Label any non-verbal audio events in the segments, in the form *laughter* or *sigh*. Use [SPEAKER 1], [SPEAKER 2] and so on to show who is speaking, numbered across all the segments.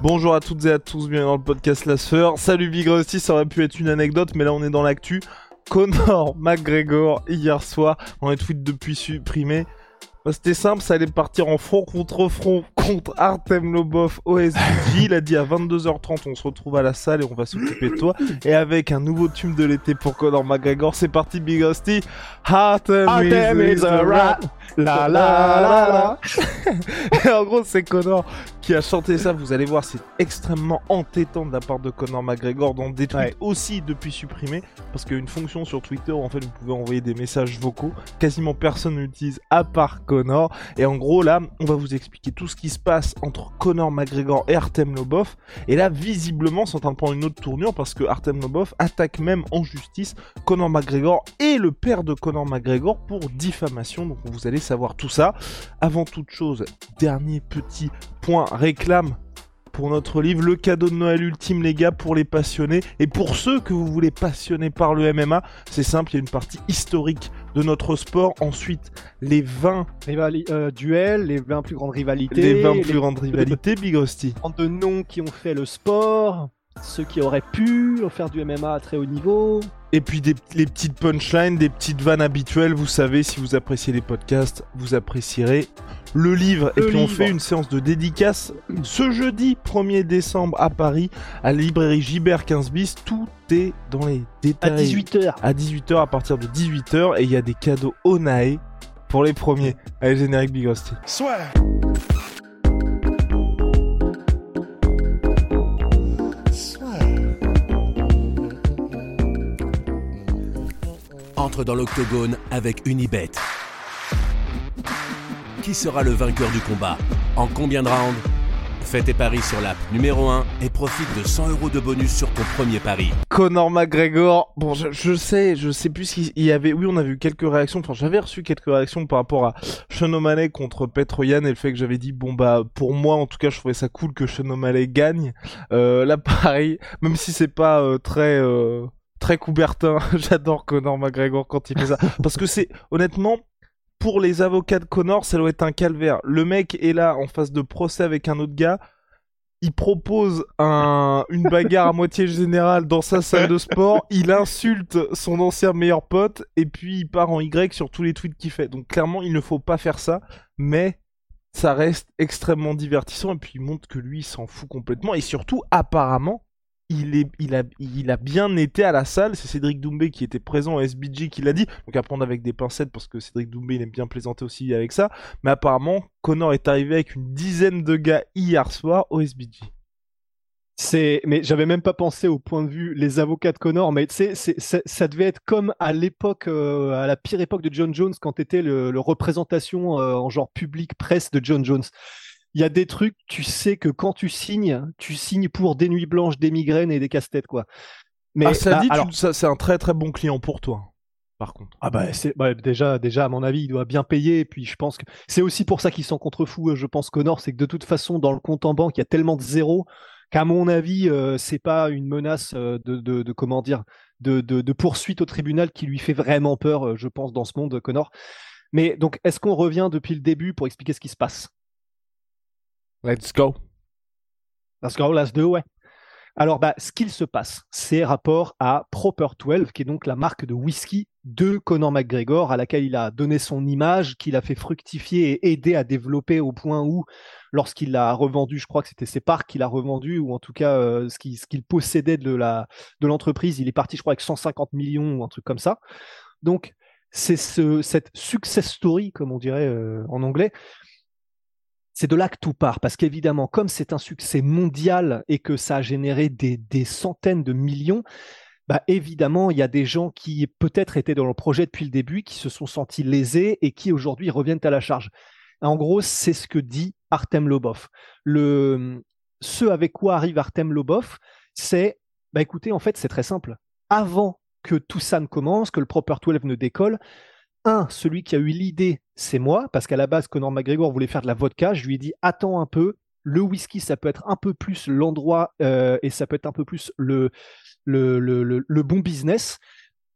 [SPEAKER 1] Bonjour à toutes et à tous, bienvenue dans le podcast La Sphère. Salut Big Rusty, ça aurait pu être une anecdote, mais là on est dans l'actu. Conor *laughs* McGregor, hier soir, on a tweet depuis supprimé. Bah, C'était simple, ça allait partir en front contre front contre Artem Lobov SBJ. *laughs* Il a dit à 22h30, on se retrouve à la salle et on va s'occuper de toi. Et avec un nouveau tube de l'été pour Conor McGregor, c'est parti Big Rusty. Artem,
[SPEAKER 2] Artem is a rat. La la la la. *laughs*
[SPEAKER 1] Et en gros, c'est Conor qui a chanté ça. Vous allez voir, c'est extrêmement entêtant de la part de Conor McGregor dans des tweets
[SPEAKER 2] Ouais.
[SPEAKER 1] aussi depuis supprimés. Parce qu'il y a une fonction sur Twitter où en fait vous pouvez envoyer des messages vocaux. Quasiment personne ne l'utilise à part Conor. Et en gros, là, on va vous expliquer tout ce qui se passe entre Conor McGregor et Artem Lobov. Et là, visiblement, c'est en train de prendre une autre tournure parce que Artem Lobov attaque même en justice Conor McGregor et le père de Conor McGregor pour diffamation. Donc vous allez savoir tout ça. Avant toute chose, dernier petit point réclame pour notre livre, le cadeau de Noël ultime les gars pour les passionnés et pour ceux que vous voulez passionner par le MMA, c'est simple, il y a une partie historique de notre sport. Ensuite, les 20,
[SPEAKER 2] Rivali euh, duel, les 20 plus grandes rivalités,
[SPEAKER 1] les 20 plus grandes rivalités, Big Rusty.
[SPEAKER 2] de noms qui ont fait le sport, ceux qui auraient pu faire du MMA à très haut niveau.
[SPEAKER 1] Et puis des, les petites punchlines, des petites vannes habituelles, vous savez, si vous appréciez les podcasts, vous apprécierez le livre.
[SPEAKER 2] Le
[SPEAKER 1] et puis on fait une séance de dédicace ce jeudi 1er décembre à Paris, à la librairie Gibert 15 bis. Tout est dans les
[SPEAKER 2] À
[SPEAKER 1] détails.
[SPEAKER 2] 18h.
[SPEAKER 1] À 18h, à partir de 18h, et il y a des cadeaux Onae pour les premiers. Allez, générique Big Rusty.
[SPEAKER 3] Entre dans l'octogone avec Unibet. Qui sera le vainqueur du combat En combien de rounds Fais tes paris sur l'app numéro 1 et profite de 100 euros de bonus sur ton premier pari.
[SPEAKER 1] Conor McGregor, bon, je, sais, je sais plus s'il il y avait, oui, on a vu quelques réactions, enfin, j'avais reçu quelques réactions par rapport à Sean O'Malley contre Petroyan et le fait que j'avais dit, bon, bah, pour moi, en tout cas, je trouvais ça cool que Sean O'Malley gagne. Euh, là, *laughs* même si c'est pas euh, très, euh, très Coubertin, *laughs* j'adore Conor McGregor quand il fait ça. *laughs* Parce que c'est, honnêtement, pour les avocats de Conor, ça doit être un calvaire. Le mec est là en face de procès avec un autre gars. Il propose un, une bagarre à moitié générale dans sa salle de sport. Il insulte son ancien meilleur pote et puis il part en Y sur tous les tweets qu'il fait. Donc clairement, il ne faut pas faire ça, mais ça reste extrêmement divertissant et puis il montre que lui il s'en fout complètement et surtout apparemment il, est, il, a, il a bien été à la salle, c'est Cédric Doumbé qui était présent au SBG qui l'a dit, donc à prendre avec des pincettes parce que Cédric Doumbé il aime bien plaisanter aussi avec ça, mais apparemment Connor est arrivé avec une dizaine de gars hier soir au SBG.
[SPEAKER 2] Mais j'avais même pas pensé au point de vue les avocats de Connor, mais tu sais, ça devait être comme à l'époque, euh, à la pire époque de John Jones, quand t'étais le représentation euh, en genre public presse de John Jones. Il y a des trucs, tu sais que quand tu signes, tu signes pour des nuits blanches, des migraines et des casse-têtes, quoi. Mais
[SPEAKER 1] ah ça
[SPEAKER 2] là,
[SPEAKER 1] dit, tu-
[SPEAKER 2] alors,
[SPEAKER 1] ça, c'est un très très bon client pour toi, par contre.
[SPEAKER 2] ah bah, c'est, bah, déjà, déjà, à mon avis, il doit bien payer. Et puis, je pense que c'est aussi pour ça qu'il s'en contrefou, euh, je pense, Connor, c'est que de toute façon, dans le compte en banque, il y a tellement de zéros qu'à mon avis, euh, c'est pas une menace euh, de, de, de- comment dire, de, de, de poursuite au tribunal qui lui fait vraiment peur, euh, je pense, dans ce monde, Connor. Mais donc, est-ce qu'on revient depuis le début pour expliquer ce qui se passe?
[SPEAKER 1] Let's go.
[SPEAKER 2] Let's go, let's do, ouais. Alors, bah, ce qu'il se passe, c'est rapport à Proper 12, qui est donc la marque de whisky de Conor McGregor, à laquelle il a donné son image, qu'il a fait fructifier et aider à développer au point où, lorsqu'il l'a revendu, je crois que c'était ses parts qu'il a revendu, ou en tout cas euh, ce qu'il possédait de la de l'entreprise, il est parti, je crois, avec 150 millions ou un truc comme ça. Donc, c'est ce, cette success story, comme on dirait euh, en anglais, c'est de là que tout part, parce qu'évidemment, comme c'est un succès mondial et que ça a généré des, des centaines de millions, bah évidemment, il y a des gens qui peut-être étaient dans le projet depuis le début, qui se sont sentis lésés et qui aujourd'hui reviennent à la charge. En gros, c'est ce que dit Artem Lobov. Le, ce avec quoi arrive Artem Lobov, c'est, bah écoutez, en fait, c'est très simple. Avant que tout ça ne commence, que le Proper 12 ne décolle, un, celui qui a eu l'idée, c'est moi, parce qu'à la base, Conor McGregor voulait faire de la vodka. Je lui ai dit, attends un peu, le whisky, ça peut être un peu plus l'endroit euh, et ça peut être un peu plus le, le, le, le, bon business.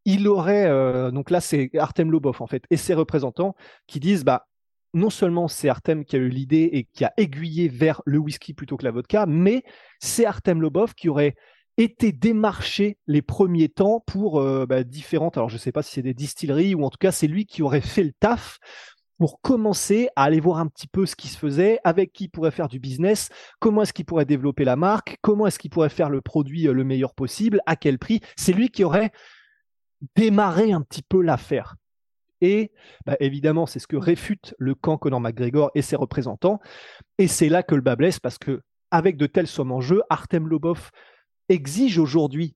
[SPEAKER 2] Il aurait, euh, donc là, c'est Artem Lobov, en fait, et ses représentants qui disent, bah, non seulement c'est Artem qui a eu l'idée et qui a aiguillé vers le whisky plutôt que la vodka, mais c'est Artem Lobov qui aurait été démarché les premiers temps pour euh, bah, différentes, alors je ne sais pas si c'est des distilleries ou en tout cas c'est lui qui aurait fait le taf pour commencer à aller voir un petit peu ce qui se faisait, avec qui pourrait faire du business, comment est-ce qu'il pourrait développer la marque, comment est-ce qu'il pourrait faire le produit euh, le meilleur possible, à quel prix. C'est lui qui aurait démarré un petit peu l'affaire. Et bah, évidemment, c'est ce que réfute le camp Conor McGregor et ses représentants. Et c'est là que le bas blesse parce que avec de telles sommes en jeu, Artem Lobov exige aujourd'hui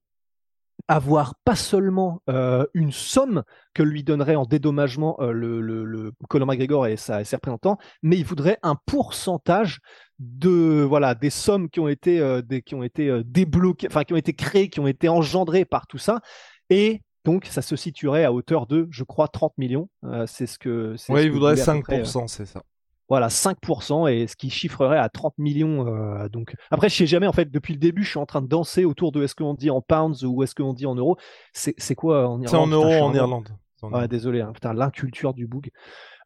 [SPEAKER 2] avoir pas seulement euh, une somme que lui donnerait en dédommagement euh, le, le, McGregor et, sa, ses représentants, mais il voudrait un pourcentage de voilà des sommes qui ont été euh, des, qui ont été débloquées, enfin qui ont été créées, qui ont été engendrées par tout ça, et donc, ça se situerait à hauteur de, je crois, 30 millions. C'est ce que.
[SPEAKER 1] Oui,
[SPEAKER 2] il
[SPEAKER 1] voudrait 5%, euh, c'est ça.
[SPEAKER 2] Voilà, 5%, et ce qui chiffrerait à 30 millions. Euh, donc, après, je sais jamais, en fait, depuis le début, je suis en train de danser autour de est-ce qu'on dit en pounds ou est-ce qu'on dit en euros? C'est quoi en Irlande
[SPEAKER 1] C'est en euros en Irlande.
[SPEAKER 2] désolé, hein, putain, l'inculture du boug.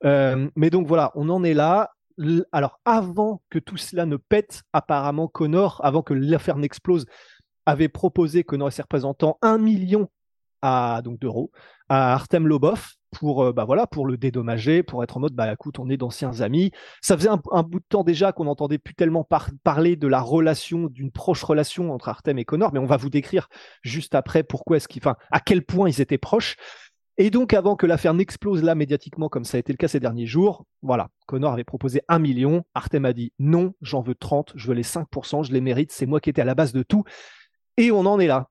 [SPEAKER 2] mais donc voilà, on en est là. Alors, avant que tout cela ne pète, apparemment, Connor, avant que l'affaire n'explose, avait proposé, Connor et ses représentants, un million à donc d'euros à Artem Lobov pour euh, bah voilà pour le dédommager, pour être en mode bah écoute on est d'anciens amis. Ça faisait un, bout de temps déjà qu'on n'entendait plus tellement parler de la relation d'une proche relation entre Artem et Connor, mais on va vous décrire juste après pourquoi est-ce qu'ils, à quel point ils étaient proches. Et donc, avant que l'affaire n'explose là médiatiquement, comme ça a été le cas ces derniers jours, voilà, Connor avait proposé un million. Artem a dit non, j'en veux 30, je veux les 5%, je les mérite, c'est moi qui étais à la base de tout. Et on en est là.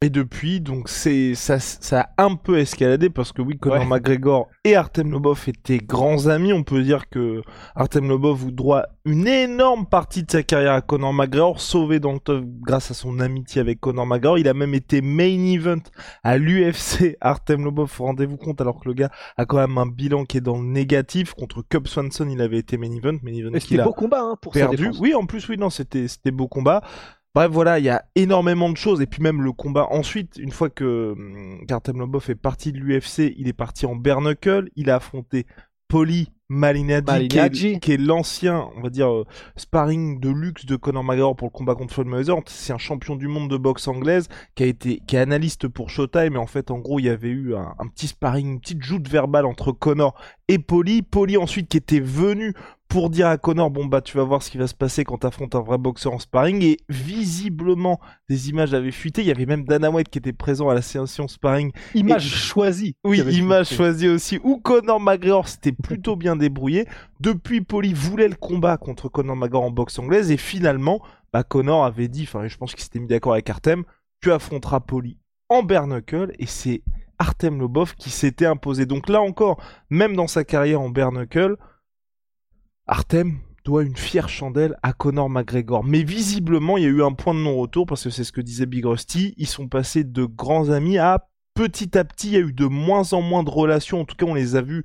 [SPEAKER 1] Et depuis, donc c'est ça, ça a un peu escaladé parce que oui, Conor McGregor et Artem Lobov étaient grands amis. On peut dire que Artem Lobov vous doit une énorme partie de sa carrière à Conor McGregor, sauvé dans le top grâce à son amitié avec Conor McGregor. Il a même été main event à l'UFC. Artem Lobov, rendez-vous compte, alors que le gars a quand même un bilan qui est dans le négatif contre Cub Swanson. Il avait été main event, main event.
[SPEAKER 2] C'était beau combat hein, pour perdu.
[SPEAKER 1] oui, en plus, oui, non, c'était c'était beau combat. Bref, voilà, il y a énormément de choses. Et puis même le combat ensuite, une fois que hum, Artem Lobov est parti de l'UFC, il est parti en bare Il a affronté Poli Malinadji, qui est, l'ancien, on va dire, euh, sparring de luxe de Conor McGregor pour le combat contre Floyd Mayweather. C'est un champion du monde de boxe anglaise qui a été, qui est analyste pour Showtime. Mais en fait, en gros, il y avait eu un, un petit sparring, une petite joute verbale entre Conor et Poli. Poli ensuite qui était venu pour dire à Connor bon bah tu vas voir ce qui va se passer quand t'affrontes un vrai boxeur en sparring et visiblement des images avaient fuité il y avait même Dana White qui était présent à la séance sparring
[SPEAKER 2] image choisie
[SPEAKER 1] oui image choisie aussi où Connor McGregor s'était *laughs* plutôt bien débrouillé depuis Poli voulait le combat contre Connor McGregor en boxe anglaise et finalement bah Connor avait dit enfin je pense qu'il s'était mis d'accord avec Artem tu affronteras Poli en bare et c'est Artem Lobov qui s'était imposé donc là encore même dans sa carrière en bare Artem doit une fière chandelle à Conor McGregor. Mais visiblement, il y a eu un point de non-retour parce que c'est ce que disait Big Rusty. Ils sont passés de grands amis à petit à petit, il y a eu de moins en moins de relations. En tout cas, on les a vus.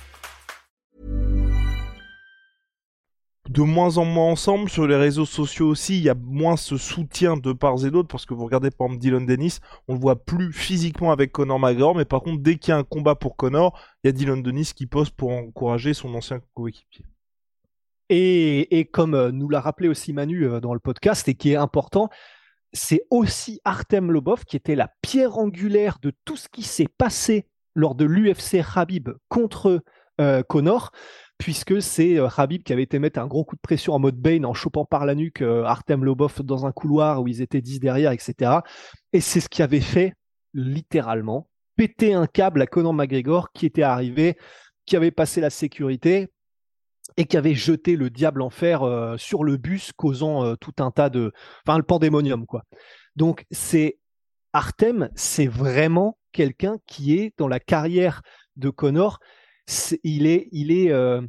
[SPEAKER 1] De moins en moins ensemble. Sur les réseaux sociaux aussi, il y a moins ce soutien de part et d'autre parce que vous regardez par exemple Dylan Dennis, on le voit plus physiquement avec Conor McGregor, mais par contre, dès qu'il y a un combat pour Conor, il y a Dylan Dennis qui pose pour encourager son ancien coéquipier.
[SPEAKER 2] Et, comme euh, nous l'a rappelé aussi Manu euh, dans le podcast et qui est important, c'est aussi Artem Lobov qui était la pierre angulaire de tout ce qui s'est passé lors de l'UFC Habib contre euh, Connor, puisque c'est euh, Habib qui avait été mettre un gros coup de pression en mode Bane en chopant par la nuque euh, Artem Lobov dans un couloir où ils étaient 10 derrière, etc. Et c'est ce qui avait fait littéralement péter un câble à Conor McGregor qui était arrivé, qui avait passé la sécurité et qui avait jeté le diable en fer sur le bus, causant tout un tas de, enfin le pandémonium quoi. Donc c'est Artem, c'est vraiment quelqu'un qui est dans la carrière de Connor. Il est, il est, euh,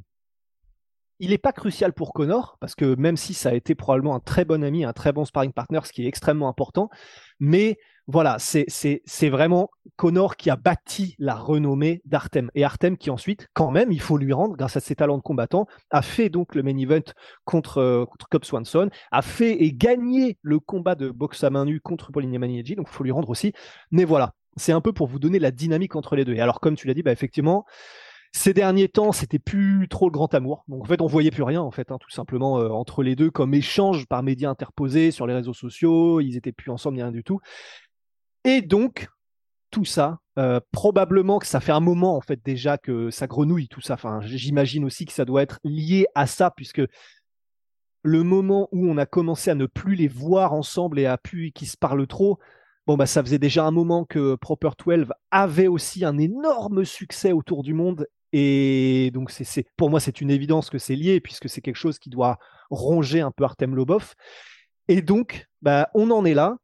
[SPEAKER 2] il n'est pas crucial pour Connor parce que même si ça a été probablement un très bon ami, un très bon sparring partner, ce qui est extrêmement important, mais voilà, c'est vraiment Connor qui a bâti la renommée d'Artem. Et Artem qui ensuite, quand même, il faut lui rendre, grâce à ses talents de combattant, a fait donc le main event contre, euh, contre Cobb Swanson, a fait et gagné le combat de boxe à main nue contre Pauline Yamaniegi, donc il faut lui rendre aussi. Mais voilà, c'est un peu pour vous donner la dynamique entre les deux. Et alors, comme tu l'as dit, bah, effectivement, ces derniers temps, c'était plus trop le grand amour. Donc en fait, on voyait plus rien en fait, hein, tout simplement euh, entre les deux comme échange par médias interposés sur les réseaux sociaux. Ils étaient plus ensemble ni rien du tout. Et donc tout ça, euh, probablement que ça fait un moment en fait déjà que ça grenouille tout ça. Enfin, j'imagine aussi que ça doit être lié à ça puisque le moment où on a commencé à ne plus les voir ensemble et à plus qu'ils se parlent trop, Bon, bah, ça faisait déjà un moment que Proper 12 avait aussi un énorme succès autour du monde et donc, pour moi, c'est une évidence que c'est lié, puisque c'est quelque chose qui doit ronger un peu Artem Lobov. Et donc, bah, on en est là.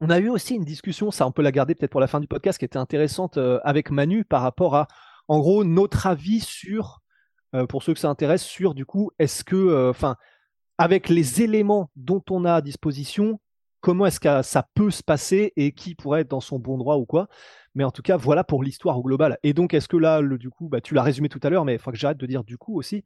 [SPEAKER 2] On a eu aussi une discussion, ça on peut la garder peut-être pour la fin du podcast, qui était intéressante euh, avec Manu par rapport à, en gros, notre avis sur, euh, pour ceux que ça intéresse, sur du coup, est-ce que, euh, enfin, avec les éléments dont on a à disposition, comment est-ce que ça peut se passer et qui pourrait être dans son bon droit ou quoi. Mais en tout cas, voilà pour l'histoire au global. Et donc, est-ce que là, du coup, bah, tu l'as résumé tout à l'heure, mais il faut que j'arrête de dire du coup aussi.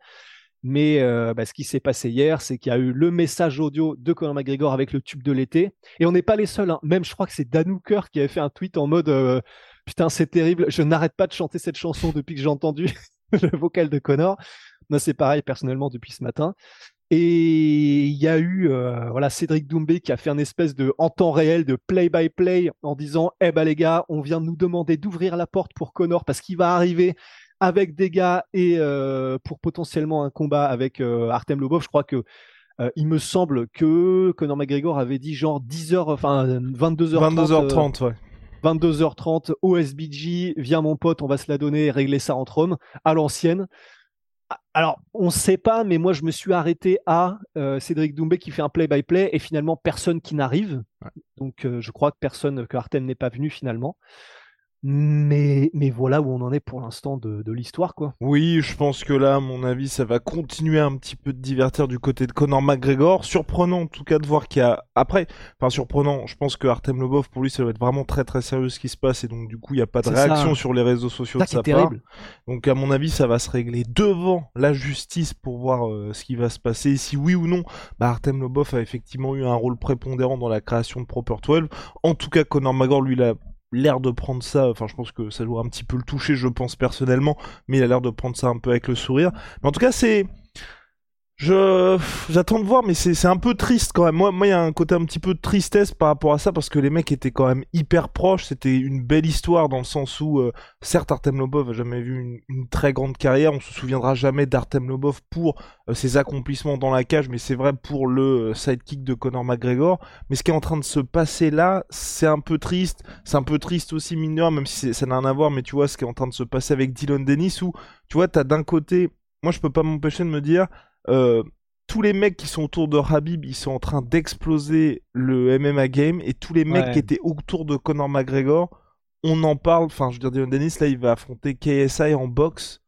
[SPEAKER 2] Mais euh, bah, ce qui s'est passé hier, c'est qu'il y a eu le message audio de Conor McGregor avec le tube de l'été. Et on n'est pas les seuls. Hein. Même, je crois que c'est Dan qui avait fait un tweet en mode euh, Putain, c'est terrible, je n'arrête pas de chanter cette chanson depuis que j'ai entendu *laughs* le vocal de Conor. Moi, c'est pareil personnellement depuis ce matin. Et il y a eu euh, voilà Cédric Doumbé qui a fait un espèce de en temps réel de play by play en disant eh ben les gars on vient de nous demander d'ouvrir la porte pour Connor parce qu'il va arriver avec des gars et euh, pour potentiellement un combat avec euh, Artem Lobov je crois que il me semble que Conor McGregor avait dit genre 10h enfin 22h30
[SPEAKER 1] 22h30 ouais
[SPEAKER 2] 22h30 OSBG, viens mon pote, on va se la donner, régler ça entre hommes, à l'ancienne. Alors, on ne sait pas, mais moi, je me suis arrêté à euh, Cédric Doumbé qui fait un play-by-play et finalement personne qui n'arrive. Donc, euh, je crois que personne, que Artem n'est pas venu finalement. Mais, mais voilà où on en est pour l'instant de, de l'histoire, quoi.
[SPEAKER 1] Oui, je pense que là, à mon avis, ça va continuer un petit peu de divertir du côté de Conor McGregor. Surprenant, en tout cas, de voir qu'il y a... Après, enfin, surprenant, je pense que Artem Lobov, pour lui, ça va être vraiment très très sérieux ce qui se passe, et donc, du coup, il n'y a pas de réaction sur les réseaux sociaux de sa part. Donc, à mon avis, ça va se régler devant la justice pour voir euh, ce qui va se passer. si oui ou non, bah, Artem Lobov a effectivement eu un rôle prépondérant dans la création de Proper 12. En tout cas, Conor McGregor, lui, l'a l'air de prendre ça, enfin je pense que ça doit un petit peu le toucher, je pense personnellement, mais il a l'air de prendre ça un peu avec le sourire. Mais en tout cas, c'est je j'attends de voir, mais c'est un peu triste quand même. Moi, moi, il y a un côté un petit peu de tristesse par rapport à ça parce que les mecs étaient quand même hyper proches. C'était une belle histoire dans le sens où, euh, certes, Artem Lobov a jamais vu une, très grande carrière. On se souviendra jamais d'Artem Lobov pour euh, ses accomplissements dans la cage, mais c'est vrai pour le euh, sidekick de Conor McGregor. Mais ce qui est en train de se passer là, c'est un peu triste. C'est un peu triste aussi mineur, même si ça n'a rien à voir. Mais tu vois, ce qui est en train de se passer avec Dylan Dennis, où tu vois, t'as d'un côté, moi, je peux pas m'empêcher de me dire euh, tous les mecs qui sont autour de Habib, ils sont en train d'exploser le MMA game et tous les mecs qui étaient autour de Conor McGregor, on en parle. Enfin, je veux dire, Dennis, là, il va affronter KSI en boxe.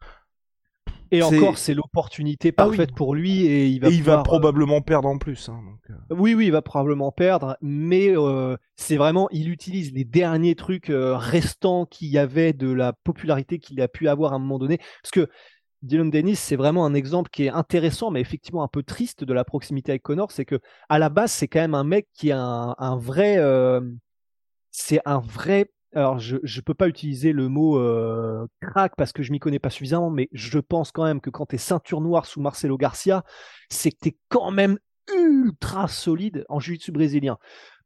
[SPEAKER 2] Et encore, c'est l'opportunité ah parfaite pour lui et il va,
[SPEAKER 1] il va euh, probablement perdre en plus. Hein,
[SPEAKER 2] euh. Oui, oui, il va probablement perdre, mais c'est vraiment, il utilise les derniers trucs restants qu'il y avait de la popularité qu'il a pu avoir à un moment donné. Parce que Dylan Dennis, c'est vraiment un exemple qui est intéressant, mais effectivement un peu triste de la proximité avec Connor. C'est que à la base, c'est quand même un mec qui a un, vrai, euh, c'est un vrai. Alors, je ne peux pas utiliser le mot euh, crack parce que je m'y connais pas suffisamment, mais je pense quand même que quand tu es ceinture noire sous Marcelo Garcia, c'est que tu es quand même ultra solide en jiu-jitsu brésilien.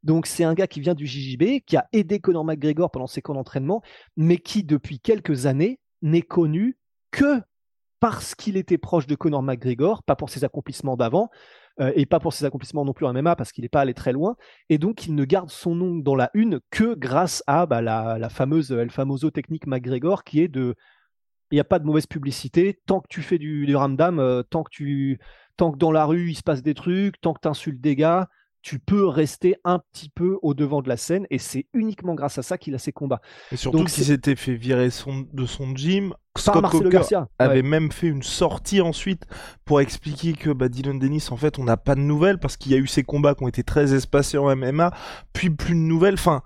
[SPEAKER 2] Donc c'est un gars qui vient du JJB, qui a aidé Conor McGregor pendant ses camps d'entraînement, mais qui depuis quelques années n'est connu que parce qu'il était proche de Conor McGregor, pas pour ses accomplissements d'avant, euh, et pas pour ses accomplissements non plus en MMA parce qu'il n'est pas allé très loin, et donc il ne garde son nom dans la une que grâce à bah, la, fameuse Famoso technique McGregor qui est de il n'y a pas de mauvaise publicité tant que tu fais du, ramdam, euh, tant que tant que dans la rue il se passe des trucs, tant que tu insultes des gars, tu peux rester un petit peu au devant de la scène et c'est uniquement grâce à ça qu'il a ses combats.
[SPEAKER 1] Et surtout qu'il s'était fait virer son, de son gym.
[SPEAKER 2] Scott Coker Garcia.
[SPEAKER 1] avait même fait une sortie ensuite pour expliquer que bah, Dylan Dennis, en fait, on n'a pas de nouvelles parce qu'il y a eu ces combats qui ont été très espacés en MMA, puis plus de nouvelles. Enfin,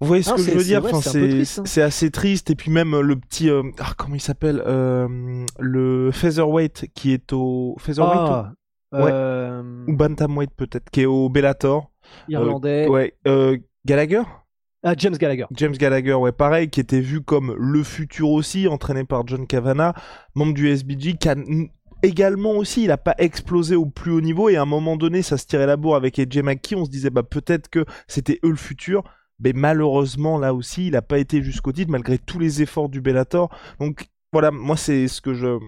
[SPEAKER 1] vous voyez ce que je veux dire? enfin,
[SPEAKER 2] hein.
[SPEAKER 1] C'est assez triste. Et puis même euh, le petit... Euh, ah, comment il s'appelle euh, Le Featherweight qui est au... Featherweight
[SPEAKER 2] ah, euh,
[SPEAKER 1] Ou Bantamweight peut-être, qui est au Bellator.
[SPEAKER 2] Irlandais.
[SPEAKER 1] Euh, ouais. Euh, Gallagher?
[SPEAKER 2] Ah, James Gallagher.
[SPEAKER 1] James Gallagher, ouais, pareil, qui était vu comme le futur aussi, entraîné par John Cavana, membre du SBG, qui a également aussi, il n'a pas explosé au plus haut niveau, et à un moment donné, ça se tirait la bourre avec AJ McKee, on se disait, bah, peut-être que c'était eux le futur, mais malheureusement, là aussi, il n'a pas été jusqu'au titre, malgré tous les efforts du Bellator. Donc, voilà, moi, c'est ce que je,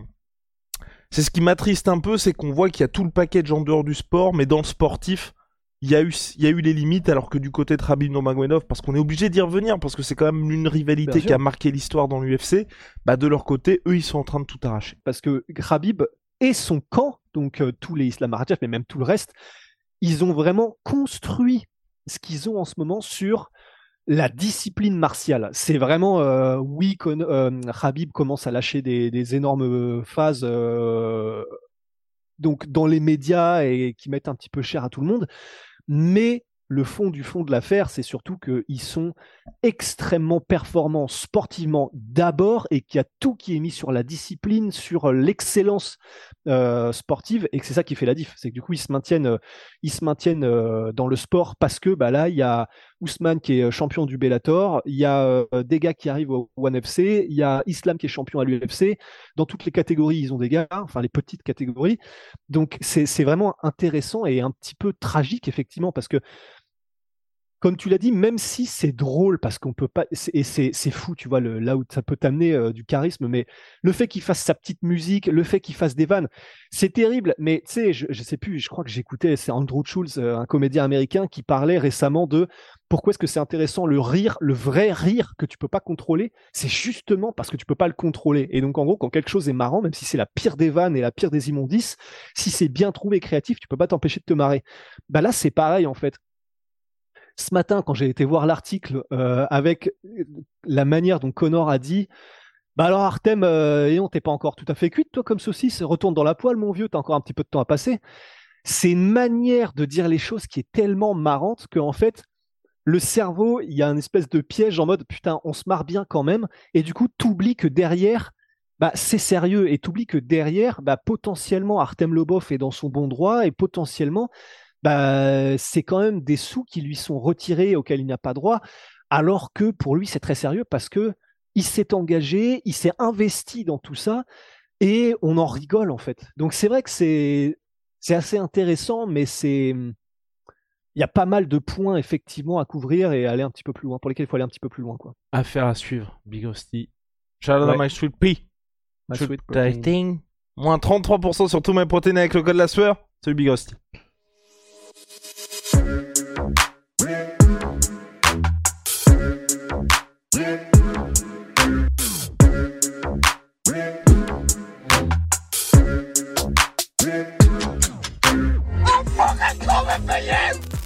[SPEAKER 1] c'est ce qui m'attriste un peu, c'est qu'on voit qu'il y a tout le package en dehors du sport, mais dans le sportif, il y a eu, il y a eu les limites, alors que du côté de Rabib Nurmagomedov, parce qu'on est obligé d'y revenir, parce que c'est quand même une rivalité qui a marqué l'histoire dans l'UFC, bah de leur côté, eux, ils sont en train de tout arracher.
[SPEAKER 2] Parce que Rabib et son camp, donc euh, tous les Islam mais même tout le reste, ils ont vraiment construit ce qu'ils ont en ce moment sur la discipline martiale. C'est vraiment, euh, oui, euh, Habib commence à lâcher des, énormes phases euh, donc dans les médias et qui mettent un petit peu cher à tout le monde, mais le fond du fond de l'affaire, c'est surtout qu'ils sont extrêmement performants sportivement d'abord et qu'il y a tout qui est mis sur la discipline, sur l'excellence euh, sportive et que c'est ça qui fait la diff. C'est que du coup, ils se maintiennent, euh, ils se maintiennent euh, dans le sport parce que bah, là, il y a Ousmane qui est champion du Bellator, il y a des gars qui arrivent au One FC, il y a Islam qui est champion à l'UFC. Dans toutes les catégories, ils ont des gars, enfin les petites catégories. Donc c'est vraiment intéressant et un petit peu tragique, effectivement, parce que comme tu l'as dit, même si c'est drôle, parce qu'on peut pas, et c'est fou, tu vois, là où ça peut t'amener euh, du charisme, mais le fait qu'il fasse sa petite musique, le fait qu'il fasse des vannes, c'est terrible. Mais tu sais, je, je sais plus, je crois que j'écoutais, c'est Andrew Schulz, euh, un comédien américain, qui parlait récemment de pourquoi est-ce que c'est intéressant le rire, le vrai rire que tu peux pas contrôler, c'est justement parce que tu peux pas le contrôler. Et donc en gros, quand quelque chose est marrant, même si c'est la pire des vannes et la pire des immondices, si c'est bien trouvé, créatif, tu peux pas t'empêcher de te marrer. Bah là, c'est pareil en fait ce matin, quand j'ai été voir l'article euh, avec la manière dont Connor a dit Bah alors, Artem, euh, et on t'es pas encore tout à fait cuite, toi, comme saucisse, retourne dans la poêle, mon vieux, t'as encore un petit peu de temps à passer. C'est une manière de dire les choses qui est tellement marrante qu'en fait, le cerveau, il y a une espèce de piège en mode putain, on se marre bien quand même, et du coup, t'oublies que derrière, bah, c'est sérieux, et t'oublies que derrière, bah, potentiellement, Artem Lobov est dans son bon droit, et potentiellement, bah, c'est quand même des sous qui lui sont retirés auxquels il n'a pas droit, alors que pour lui c'est très sérieux parce que il s'est engagé, il s'est investi dans tout ça et on en rigole en fait. Donc c'est vrai que c'est c'est assez intéressant, mais c'est il y a pas mal de points effectivement à couvrir et aller un petit peu plus loin, pour lesquels il faut aller un petit peu plus loin quoi.
[SPEAKER 1] Affaire à suivre, Big Rusty. Shout out my sweet pea. My sweet. Moins 33% sur tous mes protéines avec le code de la sueur. Salut Big I'm fucking coming for you!